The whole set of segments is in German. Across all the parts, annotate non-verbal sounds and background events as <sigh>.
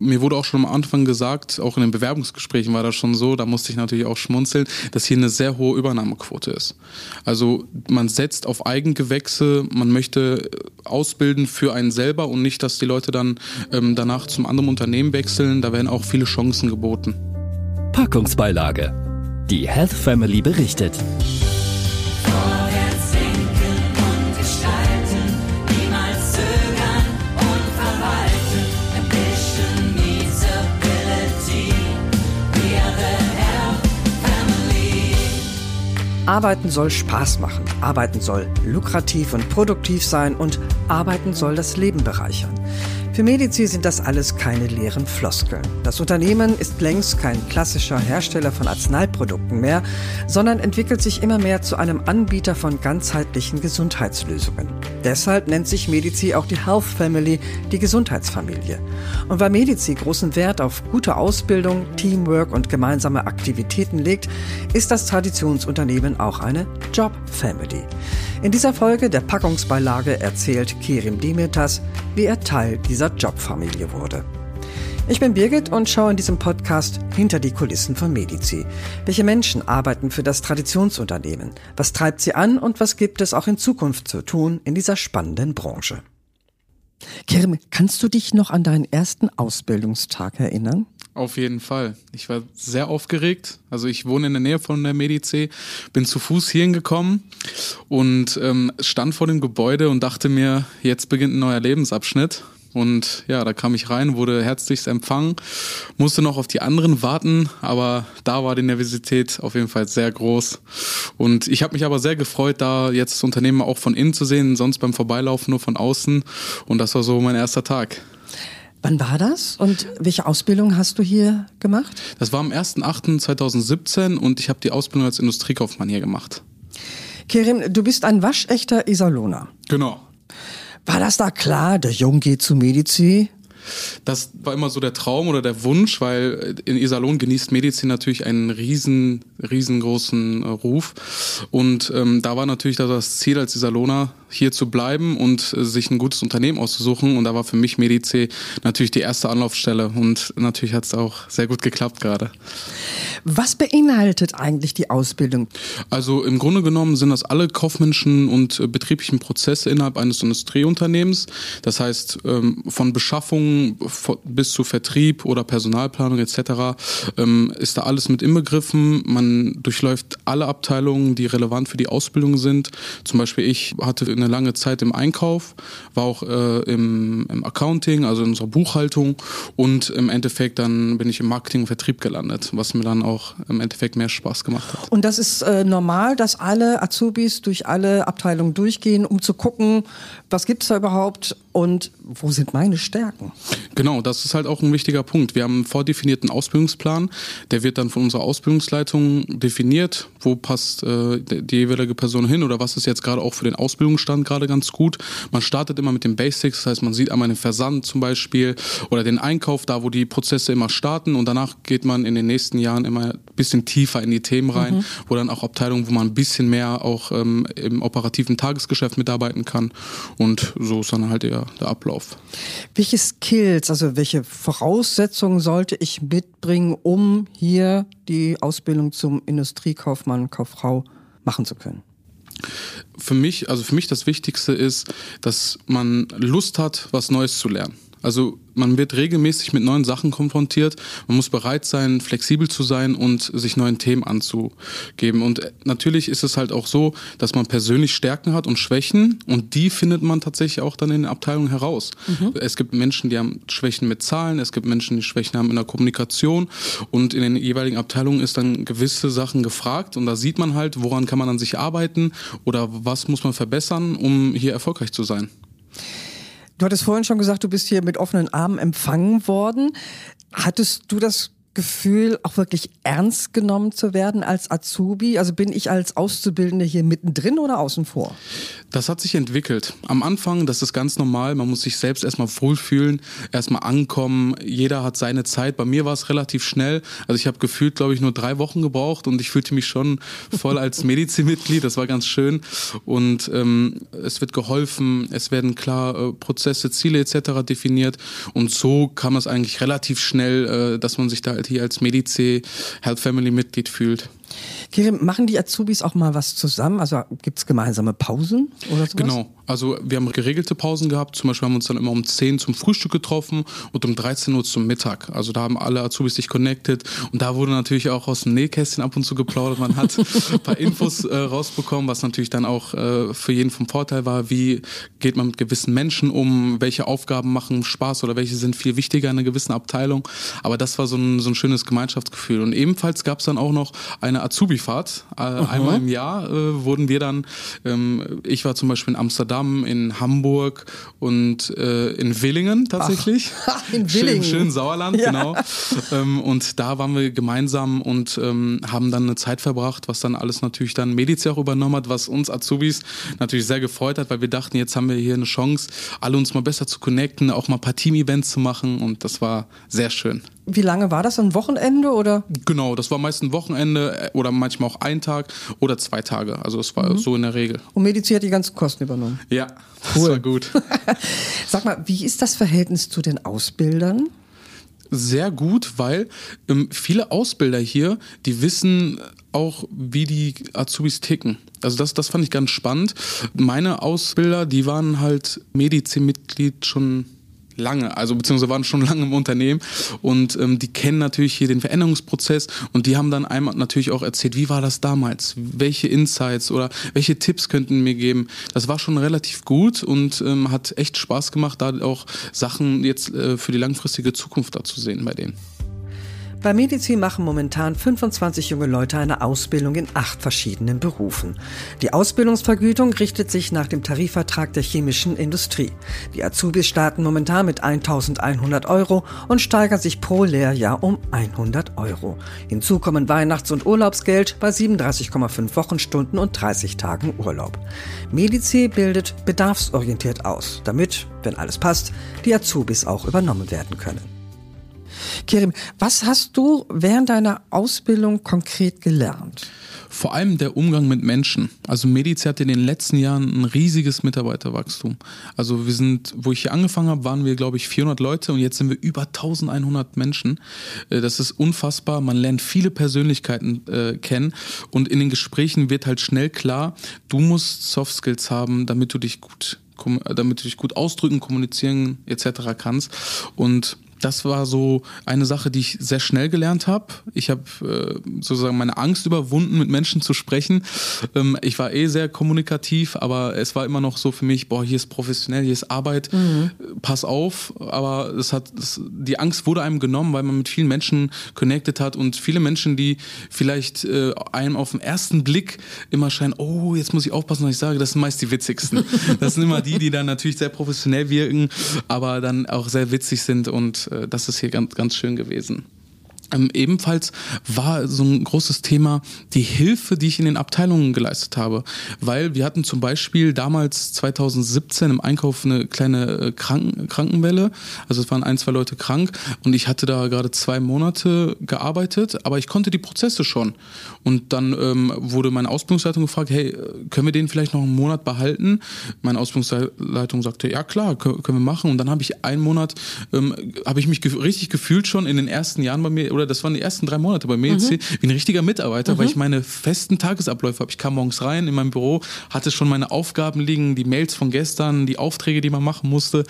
Mir wurde auch schon am Anfang gesagt, auch in den Bewerbungsgesprächen war das schon so, da musste ich natürlich auch schmunzeln, dass hier eine sehr hohe Übernahmequote ist. Also man setzt auf Eigengewächse, man möchte ausbilden für einen selber und nicht, dass die Leute dann ähm, danach zum anderen Unternehmen wechseln. Da werden auch viele Chancen geboten. Packungsbeilage. Die Health Family berichtet. Arbeiten soll Spaß machen, Arbeiten soll lukrativ und produktiv sein und Arbeiten soll das Leben bereichern. Für Medici sind das alles keine leeren Floskeln. Das Unternehmen ist längst kein klassischer Hersteller von Arzneiprodukten mehr, sondern entwickelt sich immer mehr zu einem Anbieter von ganzheitlichen Gesundheitslösungen. Deshalb nennt sich Medici auch die Health Family, die Gesundheitsfamilie. Und weil Medici großen Wert auf gute Ausbildung, Teamwork und gemeinsame Aktivitäten legt, ist das Traditionsunternehmen auch eine Job Family. In dieser Folge der Packungsbeilage erzählt Kerim Dimitas, wie er Teil dieser Jobfamilie wurde. Ich bin Birgit und schaue in diesem Podcast hinter die Kulissen von Medici. Welche Menschen arbeiten für das Traditionsunternehmen? Was treibt sie an und was gibt es auch in Zukunft zu tun in dieser spannenden Branche? Kerim, kannst du dich noch an deinen ersten Ausbildungstag erinnern? Auf jeden Fall. Ich war sehr aufgeregt. Also ich wohne in der Nähe von der Medici, bin zu Fuß hierhin gekommen und ähm, stand vor dem Gebäude und dachte mir, jetzt beginnt ein neuer Lebensabschnitt. Und ja, da kam ich rein, wurde herzlichst empfangen, musste noch auf die anderen warten, aber da war die Nervosität auf jeden Fall sehr groß. Und ich habe mich aber sehr gefreut, da jetzt das Unternehmen auch von innen zu sehen, sonst beim Vorbeilaufen nur von außen. Und das war so mein erster Tag. Wann war das und welche Ausbildung hast du hier gemacht? Das war am 1.8.2017 und ich habe die Ausbildung als Industriekaufmann hier gemacht. Kerim, du bist ein waschechter Iserlohner. Genau. War das da klar, der Jung geht zu Medici? Das war immer so der Traum oder der Wunsch, weil in Iserlohn genießt Medizin natürlich einen riesen, riesengroßen äh, Ruf. Und ähm, da war natürlich das Ziel als Iserlohner, hier zu bleiben und äh, sich ein gutes Unternehmen auszusuchen. Und da war für mich Medice natürlich die erste Anlaufstelle. Und natürlich hat es auch sehr gut geklappt gerade. Was beinhaltet eigentlich die Ausbildung? Also im Grunde genommen sind das alle kaufmännischen und äh, betrieblichen Prozesse innerhalb eines Industrieunternehmens. Das heißt, ähm, von Beschaffung bis zu Vertrieb oder Personalplanung etc. Ähm, ist da alles mit inbegriffen. Man durchläuft alle Abteilungen, die relevant für die Ausbildung sind. Zum Beispiel ich hatte eine lange Zeit im Einkauf, war auch äh, im, im Accounting, also in unserer Buchhaltung und im Endeffekt dann bin ich im Marketing und Vertrieb gelandet, was mir dann auch im Endeffekt mehr Spaß gemacht hat. Und das ist äh, normal, dass alle Azubis durch alle Abteilungen durchgehen, um zu gucken, was gibt es da überhaupt und wo sind meine Stärken? Genau, das ist halt auch ein wichtiger Punkt. Wir haben einen vordefinierten Ausbildungsplan, der wird dann von unserer Ausbildungsleitung definiert, wo passt äh, die jeweilige Person hin oder was ist jetzt gerade auch für den Ausbildungsstand gerade ganz gut. Man startet immer mit den Basics, das heißt, man sieht einmal den Versand zum Beispiel oder den Einkauf, da wo die Prozesse immer starten und danach geht man in den nächsten Jahren immer ein bisschen tiefer in die Themen rein, mhm. wo dann auch Abteilungen, wo man ein bisschen mehr auch ähm, im operativen Tagesgeschäft mitarbeiten kann und so ist dann halt eher der Ablauf. Welche Skills, also welche Voraussetzungen sollte ich mitbringen, um hier die Ausbildung zum Industriekaufmann, Kauffrau machen zu können? Für mich, also für mich das Wichtigste ist, dass man Lust hat, was Neues zu lernen. Also man wird regelmäßig mit neuen Sachen konfrontiert. Man muss bereit sein, flexibel zu sein und sich neuen Themen anzugeben. Und natürlich ist es halt auch so, dass man persönlich Stärken hat und Schwächen und die findet man tatsächlich auch dann in den Abteilungen heraus. Mhm. Es gibt Menschen, die haben Schwächen mit Zahlen, es gibt Menschen, die Schwächen haben in der Kommunikation und in den jeweiligen Abteilungen ist dann gewisse Sachen gefragt und da sieht man halt, woran kann man an sich arbeiten oder was muss man verbessern, um hier erfolgreich zu sein. Du hattest vorhin schon gesagt, du bist hier mit offenen Armen empfangen worden. Hattest du das Gefühl, auch wirklich ernst genommen zu werden als Azubi? Also bin ich als Auszubildende hier mittendrin oder außen vor? Das hat sich entwickelt. Am Anfang, das ist ganz normal, man muss sich selbst erstmal wohlfühlen, erstmal ankommen. Jeder hat seine Zeit. Bei mir war es relativ schnell. Also ich habe gefühlt, glaube ich, nur drei Wochen gebraucht und ich fühlte mich schon voll als <laughs> Medizinmitglied. Das war ganz schön. Und ähm, es wird geholfen, es werden klar äh, Prozesse, Ziele etc. definiert. Und so kam es eigentlich relativ schnell, äh, dass man sich da halt hier als Medici Health Family Mitglied fühlt. Kirim, machen die Azubis auch mal was zusammen? Also gibt es gemeinsame Pausen oder sowas? Genau. Also wir haben geregelte Pausen gehabt. Zum Beispiel haben wir uns dann immer um 10 zum Frühstück getroffen und um 13 Uhr zum Mittag. Also da haben alle Azubis sich connected und da wurde natürlich auch aus dem Nähkästchen ab und zu geplaudert. Man hat ein paar Infos äh, rausbekommen, was natürlich dann auch äh, für jeden vom Vorteil war. Wie geht man mit gewissen Menschen um? Welche Aufgaben machen Spaß oder welche sind viel wichtiger in einer gewissen Abteilung? Aber das war so ein, so ein schönes Gemeinschaftsgefühl. Und ebenfalls gab es dann auch noch eine Azubi-Fahrt. Äh, einmal im Jahr äh, wurden wir dann, ähm, ich war zum Beispiel in Amsterdam, in Hamburg und äh, in Willingen tatsächlich. Ach, <laughs> in Willingen. Schön, schön Sauerland, Ja. genau. Ähm, und da waren wir gemeinsam und ähm, haben dann eine Zeit verbracht, was dann alles natürlich dann Medici auch übernommen hat, was uns Azubis natürlich sehr gefreut hat, weil wir dachten, jetzt haben wir hier eine Chance, alle uns mal besser zu connecten, auch mal ein paar Team-Events zu machen und das war sehr schön. Wie lange war das? Ein Wochenende oder? Genau, das war meist ein Wochenende äh, oder manchmal auch ein Tag oder zwei Tage. Also es war so in der Regel. Und Medici hat die ganzen Kosten übernommen. Ja, das war gut. <laughs> Sag mal, wie ist das Verhältnis zu den Ausbildern? Sehr gut, weil ähm, viele Ausbilder hier, die wissen auch, wie die Azubis ticken. Also das, das fand ich ganz spannend. Meine Ausbilder, die waren halt Medici-Mitglied schon lange, also beziehungsweise waren schon <laughs> lange im Unternehmen und ähm, die kennen natürlich hier den Veränderungsprozess und die haben dann einmal natürlich auch erzählt, wie war das damals, welche Insights oder welche Tipps könnten mir geben. Das war schon relativ gut und ähm, hat echt Spaß gemacht, da auch Sachen jetzt äh, für die langfristige Zukunft da zu sehen bei denen. Bei Medici machen momentan 25 junge Leute eine Ausbildung in acht verschiedenen Berufen. Die Ausbildungsvergütung richtet sich nach dem Tarifvertrag der chemischen Industrie. Die Azubis starten momentan mit 1100 Euro und steigern sich pro Lehrjahr um 100 Euro. Hinzu kommen Weihnachts- und Urlaubsgeld bei 37,5 Wochenstunden und 30 Tagen Urlaub. Medici bildet bedarfsorientiert aus, damit, wenn alles passt, die Azubis auch übernommen werden können. Kerim, was hast du während deiner Ausbildung konkret gelernt? Vor allem der Umgang mit Menschen. Also Medici hat in den letzten Jahren ein riesiges Mitarbeiterwachstum. Also wir sind, wo ich hier angefangen habe, waren wir glaube ich 400 Leute und jetzt sind wir über 1100 Menschen. Äh, Das ist unfassbar. Man lernt viele Persönlichkeiten äh, kennen und in den Gesprächen wird halt schnell klar, du musst Soft Skills haben, damit du dich gut kom- damit du dich gut ausdrücken, kommunizieren etc. kannst und das war so eine Sache, die ich sehr schnell gelernt habe. Ich habe äh, sozusagen meine Angst überwunden, mit Menschen zu sprechen. Ähm, ich war eh sehr kommunikativ, aber es war immer noch so für mich, boah, hier ist professionell, hier ist Arbeit, äh, pass auf. Aber es hat, es, die Angst wurde einem genommen, weil man mit vielen Menschen connected hat und viele Menschen, die vielleicht äh, einem auf den ersten Blick immer scheinen, oh, jetzt muss ich aufpassen, was ich sage, das sind meist die witzigsten. <laughs> Das sind immer die, die dann natürlich sehr professionell wirken, aber dann auch sehr witzig sind und äh, das ist hier ganz, ganz schön gewesen. Ähm, ebenfalls war so ein großes Thema die Hilfe, die ich in den Abteilungen geleistet habe. Weil wir hatten zum Beispiel damals 2017 im Einkauf eine kleine äh, Kranken Krankenwelle. Also es waren ein, zwei Leute krank und ich hatte da gerade zwei Monate gearbeitet, aber ich konnte die Prozesse schon. Und dann ähm, wurde meine Ausbildungsleitung gefragt, hey, können wir den vielleicht noch einen Monat behalten? Meine Ausbildungsleitung sagte, ja klar, können wir machen. Und dann habe ich einen Monat, ähm, habe ich mich ge richtig gefühlt schon in den ersten Jahren bei mir, oder das waren die ersten drei Monate bei jetzt hier, wie ein richtiger Mitarbeiter, weil ich meine festen Tagesabläufe habe. Ich kam morgens rein in mein Büro, hatte schon meine Aufgaben liegen, die Mails von gestern, die Aufträge, die man machen musste.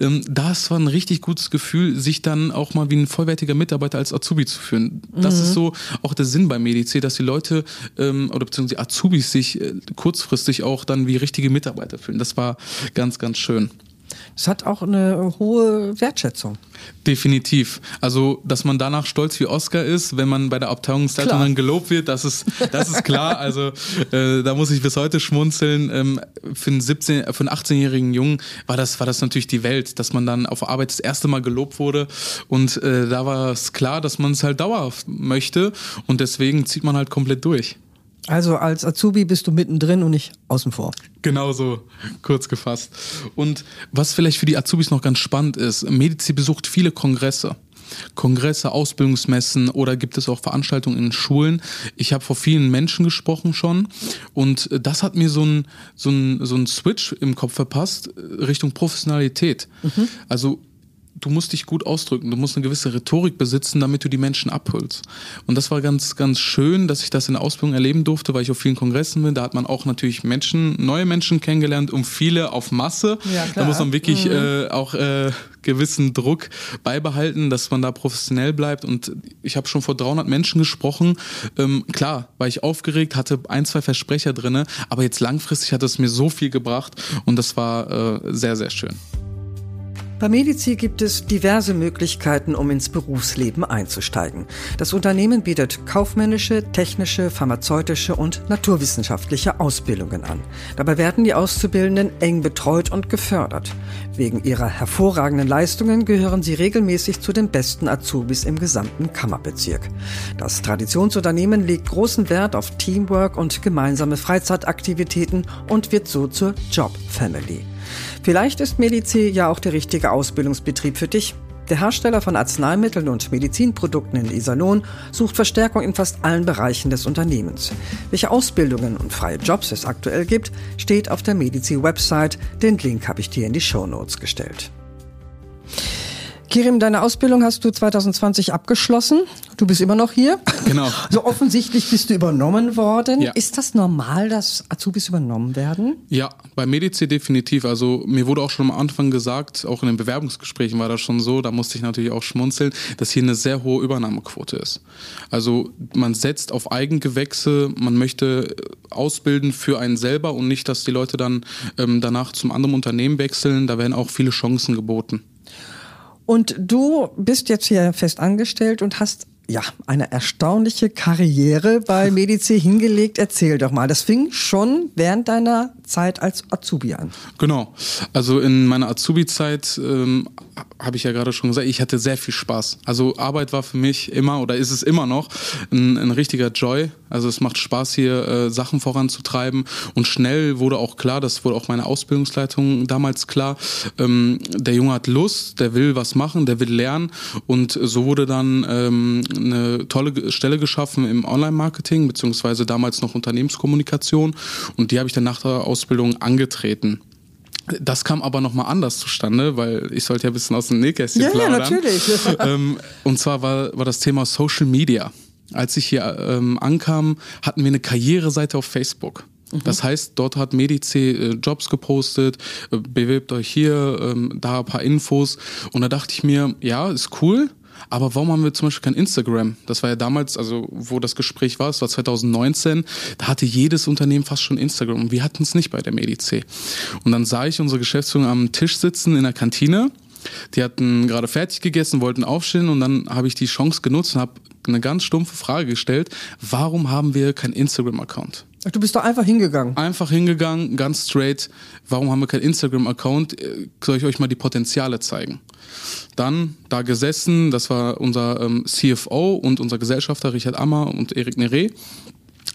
Ähm, das war ein richtig gutes Gefühl, sich dann auch mal wie ein vollwertiger Mitarbeiter als Azubi zu führen. Das ist so auch der Sinn bei Medici, dass die Leute ähm, oder beziehungsweise die Azubis sich äh, kurzfristig auch dann wie richtige Mitarbeiter fühlen. Das war ganz, ganz schön. Das hat auch eine hohe Wertschätzung. Definitiv. Also, dass man danach stolz wie Oscar ist, wenn man bei der Abteilungsleitung dann gelobt wird, das ist, das ist klar. <laughs> Also, äh, da muss ich bis heute schmunzeln. Ähm, für einen 17, für einen 18-jährigen Jungen war das, war das natürlich die Welt, dass man dann auf Arbeit das erste Mal gelobt wurde. Und äh, da war es klar, dass man es halt dauerhaft möchte. Und deswegen zieht man halt komplett durch. Also als Azubi bist du mittendrin und nicht außen vor. Genau so, kurz gefasst. Und was vielleicht für die Azubis noch ganz spannend ist, Medici besucht viele Kongresse. Kongresse, Ausbildungsmessen oder gibt es auch Veranstaltungen in Schulen. Ich habe vor vielen Menschen gesprochen schon und das hat mir so ein, so ein, so ein Switch im Kopf verpasst Richtung Professionalität. Mhm. Also du musst dich gut ausdrücken, du musst eine gewisse Rhetorik besitzen, damit du die Menschen abholst. Und das war ganz, ganz schön, dass ich das in der Ausbildung erleben durfte, weil ich auf vielen Kongressen bin. Da hat man auch natürlich Menschen, neue Menschen kennengelernt, um viele auf Masse. Ja, da muss man wirklich mhm. äh, auch äh, gewissen Druck beibehalten, dass man da professionell bleibt. Und ich habe schon vor 300 Menschen gesprochen. Ähm, klar, war ich aufgeregt, hatte ein, zwei Versprecher drinne, aber jetzt langfristig hat es mir so viel gebracht und das war äh, sehr, sehr schön. Bei Medici gibt es diverse Möglichkeiten, um ins Berufsleben einzusteigen. Das Unternehmen bietet kaufmännische, technische, pharmazeutische und naturwissenschaftliche Ausbildungen an. Dabei werden die Auszubildenden eng betreut und gefördert. Wegen ihrer hervorragenden Leistungen gehören sie regelmäßig zu den besten Azubis im gesamten Kammerbezirk. Das Traditionsunternehmen legt großen Wert auf Teamwork und gemeinsame Freizeitaktivitäten und wird so zur Job Family. Vielleicht ist Medici ja auch der richtige Ausbildungsbetrieb für dich. Der Hersteller von Arzneimitteln und Medizinprodukten in Iserlohn sucht Verstärkung in fast allen Bereichen des Unternehmens. Welche Ausbildungen und freie Jobs es aktuell gibt, steht auf der Medici-Website. Den Link habe ich dir in die Show Notes gestellt. Kirim, deine Ausbildung hast du 2020 abgeschlossen. Du bist immer noch hier. Genau. <laughs> So offensichtlich bist du übernommen worden. Ja. Ist das normal, dass Azubis übernommen werden? Ja, bei Medici definitiv. Also mir wurde auch schon am Anfang gesagt, auch in den Bewerbungsgesprächen war das schon so, da musste ich natürlich auch schmunzeln, dass hier eine sehr hohe Übernahmequote ist. Also man setzt auf Eigengewächse, man möchte ausbilden für einen selber und nicht, dass die Leute dann ähm, danach zum anderen Unternehmen wechseln. Da werden auch viele Chancen geboten. Und du bist jetzt hier fest angestellt und hast ja, eine erstaunliche Karriere bei <laughs> Medici hingelegt. Erzähl doch mal. Das fing schon während deiner Zeit als Azubi an. Genau. Also in meiner Azubi-Zeit ähm, habe ich ja gerade schon gesagt, ich hatte sehr viel Spaß. Also Arbeit war für mich immer oder ist es immer noch ein, ein richtiger Joy. Also es macht Spaß hier äh, Sachen voranzutreiben und schnell wurde auch klar, das wurde auch meine Ausbildungsleitung damals klar, ähm, der Junge hat Lust, der will was machen, der will lernen und so wurde dann ähm, eine tolle Stelle geschaffen im Online-Marketing beziehungsweise damals noch Unternehmenskommunikation und die habe ich dann nach der Ausbildung angetreten. Das kam aber nochmal anders zustande, weil ich sollte ja ein bisschen aus dem Nähkästchen ja, plaudern. Ja, natürlich. <laughs> ähm, und zwar war, war das Thema Social Media. Als ich hier ähm, ankam, hatten wir eine Karriereseite auf Facebook. Mhm. Das heißt, dort hat Medici äh, Jobs gepostet, äh, bewirbt euch hier, ähm, da ein paar Infos. Und da dachte ich mir, ja, ist cool, aber warum haben wir zum Beispiel kein Instagram? Das war ja damals, also wo das Gespräch war, es war 2019, da hatte jedes Unternehmen fast schon Instagram und wir hatten es nicht bei der Medic. Und dann sah ich unsere Geschäftsführung am Tisch sitzen in der Kantine. Die hatten gerade fertig gegessen, wollten aufstehen und dann habe ich die Chance genutzt und habe eine ganz stumpfe Frage gestellt. Warum haben wir kein Instagram-Account? Du bist doch einfach hingegangen. Einfach hingegangen, ganz straight. Warum haben wir kein Instagram-Account? Soll ich euch mal die Potenziale zeigen? Dann da gesessen, das war unser ähm, CFO und unser Gesellschafter Richard Ammer und Erik Nere.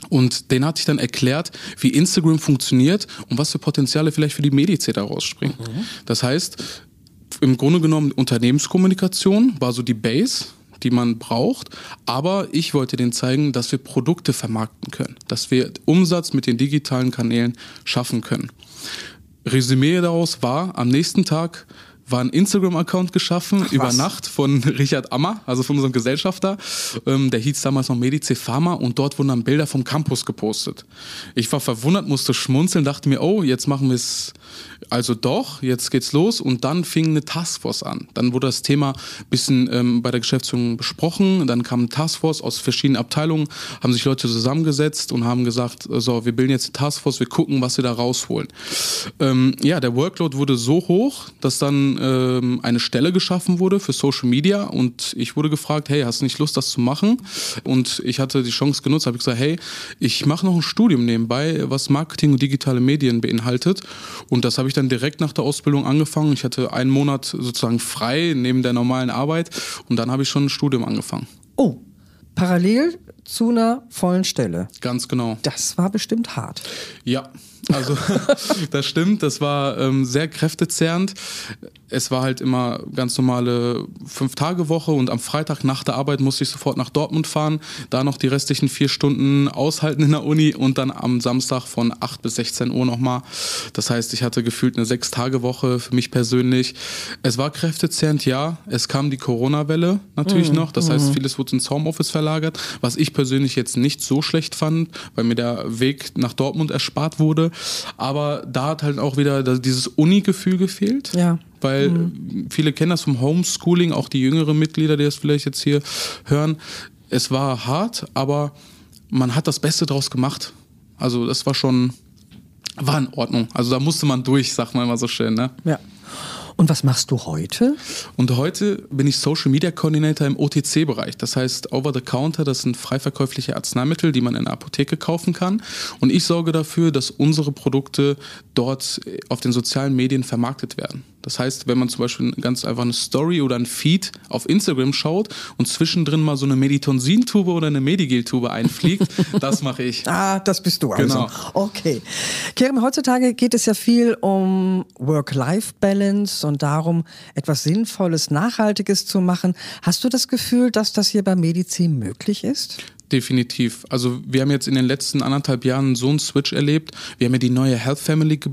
Und den hatte ich dann erklärt, wie Instagram funktioniert und was für Potenziale vielleicht für die Medic da rausspringen. Mhm. Das heißt, im Grunde genommen Unternehmenskommunikation war so die Base, die man braucht. Aber ich wollte denen zeigen, dass wir Produkte vermarkten können, dass wir Umsatz mit den digitalen Kanälen schaffen können. Resümee daraus war, am nächsten Tag war ein Instagram-Account geschaffen Ach, über? Nacht von <laughs> Richard Ammer, also von unserem Gesellschafter. Ähm, der hieß damals noch Medici Pharma und dort wurden dann Bilder vom Campus gepostet. Ich war verwundert, musste schmunzeln, dachte mir, oh, jetzt machen wir es also doch, jetzt geht's los und dann fing eine Taskforce an. Dann wurde das Thema ein bisschen ähm, bei der Geschäftsführung besprochen, dann kam eine Taskforce aus verschiedenen Abteilungen, haben sich Leute zusammengesetzt und haben gesagt, so, wir bilden jetzt eine Taskforce, wir gucken, was wir da rausholen. Ähm, ja, der Workload wurde so hoch, dass dann ähm, eine Stelle geschaffen wurde für Social Media und ich wurde gefragt, hey, hast du nicht Lust, das zu machen? Und ich hatte die Chance genutzt, habe gesagt, hey, ich mache noch ein Studium nebenbei, was Marketing und digitale Medien beinhaltet und das habe ich dann direkt nach der Ausbildung angefangen. Ich hatte einen Monat sozusagen frei neben der normalen Arbeit und dann habe ich schon ein Studium angefangen. Oh, parallel zu einer vollen Stelle. Ganz genau. Das war bestimmt hart. Ja, also <laughs> das stimmt, das war ähm, sehr kräftezehrend. Es war halt immer ganz normale Fünf-Tage-Woche und am Freitag nach der Arbeit musste ich sofort nach Dortmund fahren, da noch die restlichen vier Stunden aushalten in der Uni und dann am Samstag von 8 bis 16 Uhr nochmal. Das heißt, ich hatte gefühlt eine Sechs-Tage-Woche für mich persönlich. Es war kräftezehrend, ja. Es kam die Corona-Welle natürlich noch. Das heißt, vieles wurde ins Homeoffice verlagert, was ich persönlich jetzt nicht so schlecht fand, weil mir der Weg nach Dortmund erspart wurde. Aber da hat halt auch wieder dieses Uni-Gefühl gefehlt. Ja. Weil viele kennen das vom Homeschooling, auch die jüngeren Mitglieder, die das vielleicht jetzt hier hören. Es war hart, aber man hat das Beste draus gemacht. Also das war schon, war in Ordnung. Also da musste man durch, sagt man immer so schön. Ne? Ja. Und was machst du heute? Und heute bin ich Social Media Coordinator im OTC-Bereich. Das heißt, Over the Counter, das sind frei verkäufliche Arzneimittel, die man in der Apotheke kaufen kann. Und ich sorge dafür, dass unsere Produkte dort auf den sozialen Medien vermarktet werden. Das heißt, wenn man zum Beispiel ganz einfach eine Story oder ein Feed auf Instagram schaut und zwischendrin mal so eine Meditonsin-Tube oder eine Medigel-Tube einfliegt, <laughs> das mache ich. Ah, das bist du also. Genau. Okay. Kerem, heutzutage geht es ja viel um Work-Life-Balance und darum, etwas Sinnvolles, Nachhaltiges zu machen. Hast du das Gefühl, dass das hier bei Medizin möglich ist? Definitiv. Also wir haben jetzt in den letzten anderthalb Jahren so einen Switch erlebt. Wir haben ja die neue Health Family ge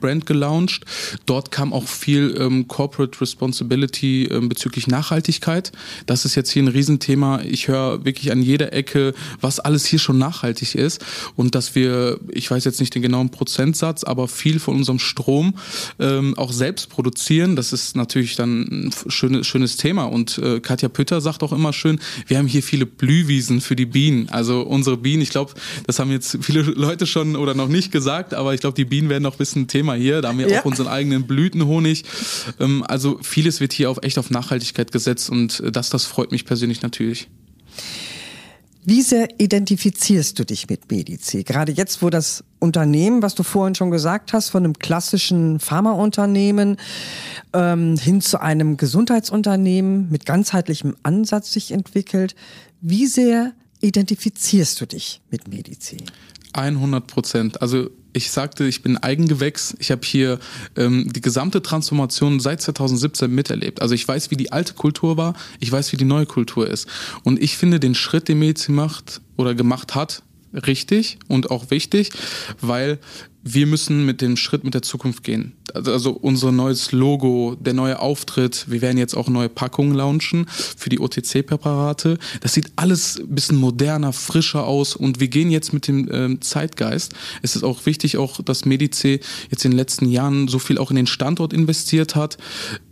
Brand gelauncht. Dort kam auch viel ähm, Corporate Responsibility ähm, bezüglich Nachhaltigkeit. Das ist jetzt hier ein Riesenthema. Ich höre wirklich an jeder Ecke, was alles hier schon nachhaltig ist und dass wir, ich weiß jetzt nicht den genauen Prozentsatz, aber viel von unserem Strom ähm, auch selbst produzieren. Das ist natürlich dann ein schönes, schönes Thema. Und äh, Katja Pütter sagt auch immer schön, wir haben hier viele Blühwiesen für die Bienen. Also unsere Bienen, ich glaube, das haben jetzt viele Leute schon oder noch nicht gesagt, aber ich glaube, die Bienen werden noch ein bisschen Thema hier. Da haben wir Ja. auch unseren eigenen Blütenhonig. Ähm, also vieles wird hier auf echt auf Nachhaltigkeit gesetzt und das, das freut mich persönlich natürlich. Wie sehr identifizierst du dich mit Medici? Gerade jetzt, wo das Unternehmen, was du vorhin schon gesagt hast, von einem klassischen Pharmaunternehmen ähm, hin zu einem Gesundheitsunternehmen mit ganzheitlichem Ansatz sich entwickelt. Wie sehr identifizierst du dich mit Medici? 100 Prozent. Also ich sagte, ich bin Eigengewächs. Ich habe hier ähm, die gesamte Transformation seit 2017 miterlebt. Also ich weiß, wie die alte Kultur war. Ich weiß, wie die neue Kultur ist. Und ich finde den Schritt, den Medici macht oder gemacht hat, richtig und auch wichtig, weil wir müssen mit dem Schritt mit der Zukunft gehen. Also, also unser neues Logo, der neue Auftritt, wir werden jetzt auch neue Packungen launchen für die OTC-Präparate. Das sieht alles ein bisschen moderner, frischer aus und wir gehen jetzt mit dem ähm, Zeitgeist. Es ist auch wichtig, auch dass Medice jetzt in den letzten Jahren so viel auch in den Standort investiert hat.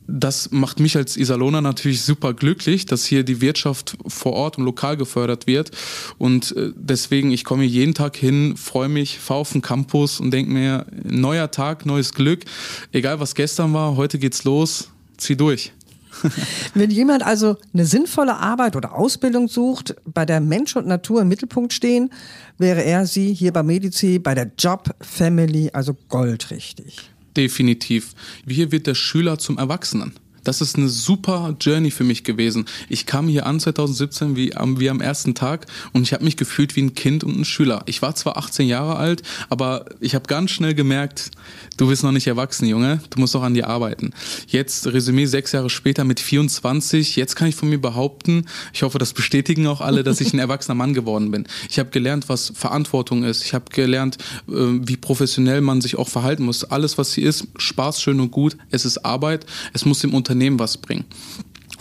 Das macht mich als Iserlohner natürlich super glücklich, dass hier die Wirtschaft vor Ort und lokal gefördert wird. Und äh, deswegen, ich komme jeden Tag hin, freue mich, fahre auf den Campus und denke mir, neuer Tag, neues Glück. Egal was gestern war, heute geht's los, zieh durch. <laughs> Wenn jemand also eine sinnvolle Arbeit oder Ausbildung sucht, bei der Mensch und Natur im Mittelpunkt stehen, wäre er sie hier bei Medici, bei der Job Family, also goldrichtig. Definitiv. Hier wird der Schüler zum Erwachsenen. Das ist eine super Journey für mich gewesen. Ich kam hier an 2017 wie am, wie am ersten Tag und ich habe mich gefühlt wie ein Kind und ein Schüler. Ich war zwar 18 Jahre alt, aber ich habe ganz schnell gemerkt, du bist noch nicht erwachsen, Junge. Du musst noch an dir arbeiten. Jetzt Resümee sechs Jahre später mit 24. Jetzt kann ich von mir behaupten, ich hoffe, das bestätigen auch alle, dass ich ein <laughs> erwachsener Mann geworden bin. Ich habe gelernt, was Verantwortung ist. Ich habe gelernt, äh, wie professionell man sich auch verhalten muss. Alles, was hier ist, Spaß, schön und gut. Es ist Arbeit. Es muss dem Unternehmen was bringen.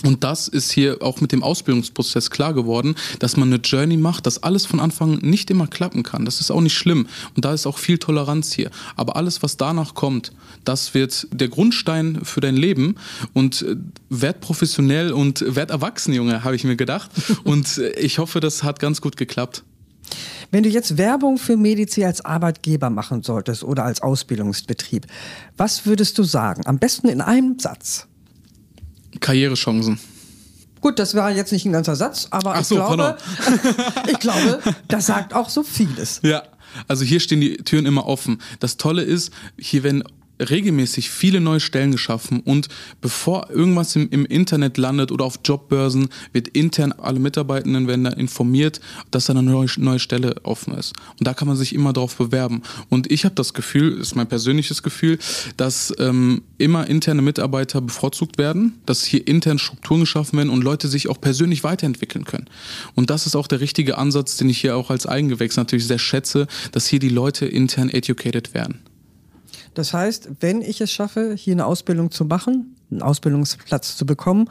Und das ist hier auch mit dem Ausbildungsprozess klar geworden, dass man eine Journey macht, dass alles von Anfang nicht immer klappen kann. Das ist auch nicht schlimm. Und da ist auch viel Toleranz hier. Aber alles, was danach kommt, das wird der Grundstein für dein Leben. Und äh, werd professionell und werd erwachsen, Junge, habe ich mir gedacht. <laughs> Und äh, ich hoffe, das hat ganz gut geklappt. Wenn du jetzt Werbung für Medici als Arbeitgeber machen solltest oder als Ausbildungsbetrieb, was würdest du sagen? Am besten in einem Satz. Karrierechancen. Gut, das war jetzt nicht ein ganzer Satz, aber ich, so, glaube, <laughs> ich glaube, das sagt auch so vieles. Ja, also hier stehen die Türen immer offen. Das Tolle ist, hier werden regelmäßig viele neue Stellen geschaffen und bevor irgendwas im, im, Internet landet oder auf Jobbörsen, wird intern alle Mitarbeitenden werden da informiert, dass da eine neue, neue Stelle offen ist. Und da kann man sich immer drauf bewerben. Und ich habe das Gefühl, ist mein persönliches Gefühl, dass ähm, immer interne Mitarbeiter bevorzugt werden, dass hier intern Strukturen geschaffen werden und Leute sich auch persönlich weiterentwickeln können. Und das ist auch der richtige Ansatz, den ich hier auch als Eigengewächs natürlich sehr schätze, dass hier die Leute intern educated werden. Das heißt, wenn ich es schaffe, hier eine Ausbildung zu machen, einen Ausbildungsplatz zu bekommen,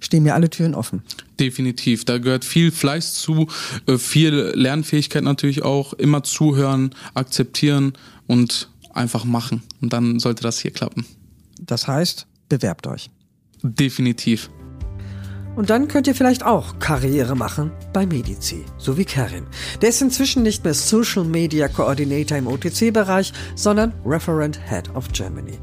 stehen mir alle Türen offen. Definitiv. Da gehört viel Fleiß zu, äh, viel Lernfähigkeit natürlich auch, immer zuhören, akzeptieren und einfach machen. Und dann sollte das hier klappen. Das heißt, bewerbt euch. Definitiv. Und dann könnt ihr vielleicht auch Karriere machen bei Medici, so wie Karim. Der ist inzwischen nicht mehr Social Media Coordinator im OTC-Bereich, sondern Referent Head of Germany.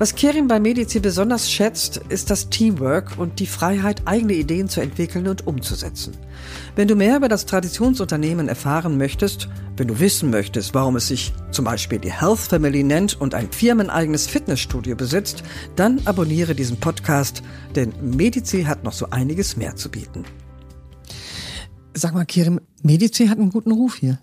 Was Kerim bei Medici besonders schätzt, ist das Teamwork und die Freiheit, eigene Ideen zu entwickeln und umzusetzen. Wenn du mehr über das Traditionsunternehmen erfahren möchtest, wenn du wissen möchtest, warum es sich zum Beispiel die Health Family nennt und ein firmeneigenes Fitnessstudio besitzt, dann abonniere diesen Podcast, denn Medici hat noch so einiges mehr zu bieten. Sag mal, Kirim, Medici hat einen guten Ruf hier.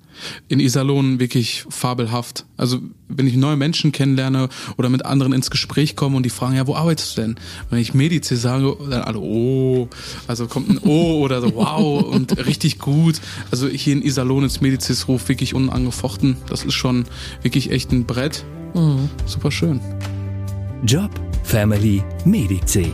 In Iserlohn wirklich fabelhaft. Also, wenn ich neue Menschen kennenlerne oder mit anderen ins Gespräch komme und die fragen, ja, wo arbeitest du denn? Wenn ich Medici sage, dann alle, oh, also kommt ein Oh <laughs> oder so, wow und richtig gut. Also hier in Iserlohn ist Medicis Ruf wirklich unangefochten. Das ist schon wirklich echt ein Brett. Mhm. Super schön. Job, Family, Medici.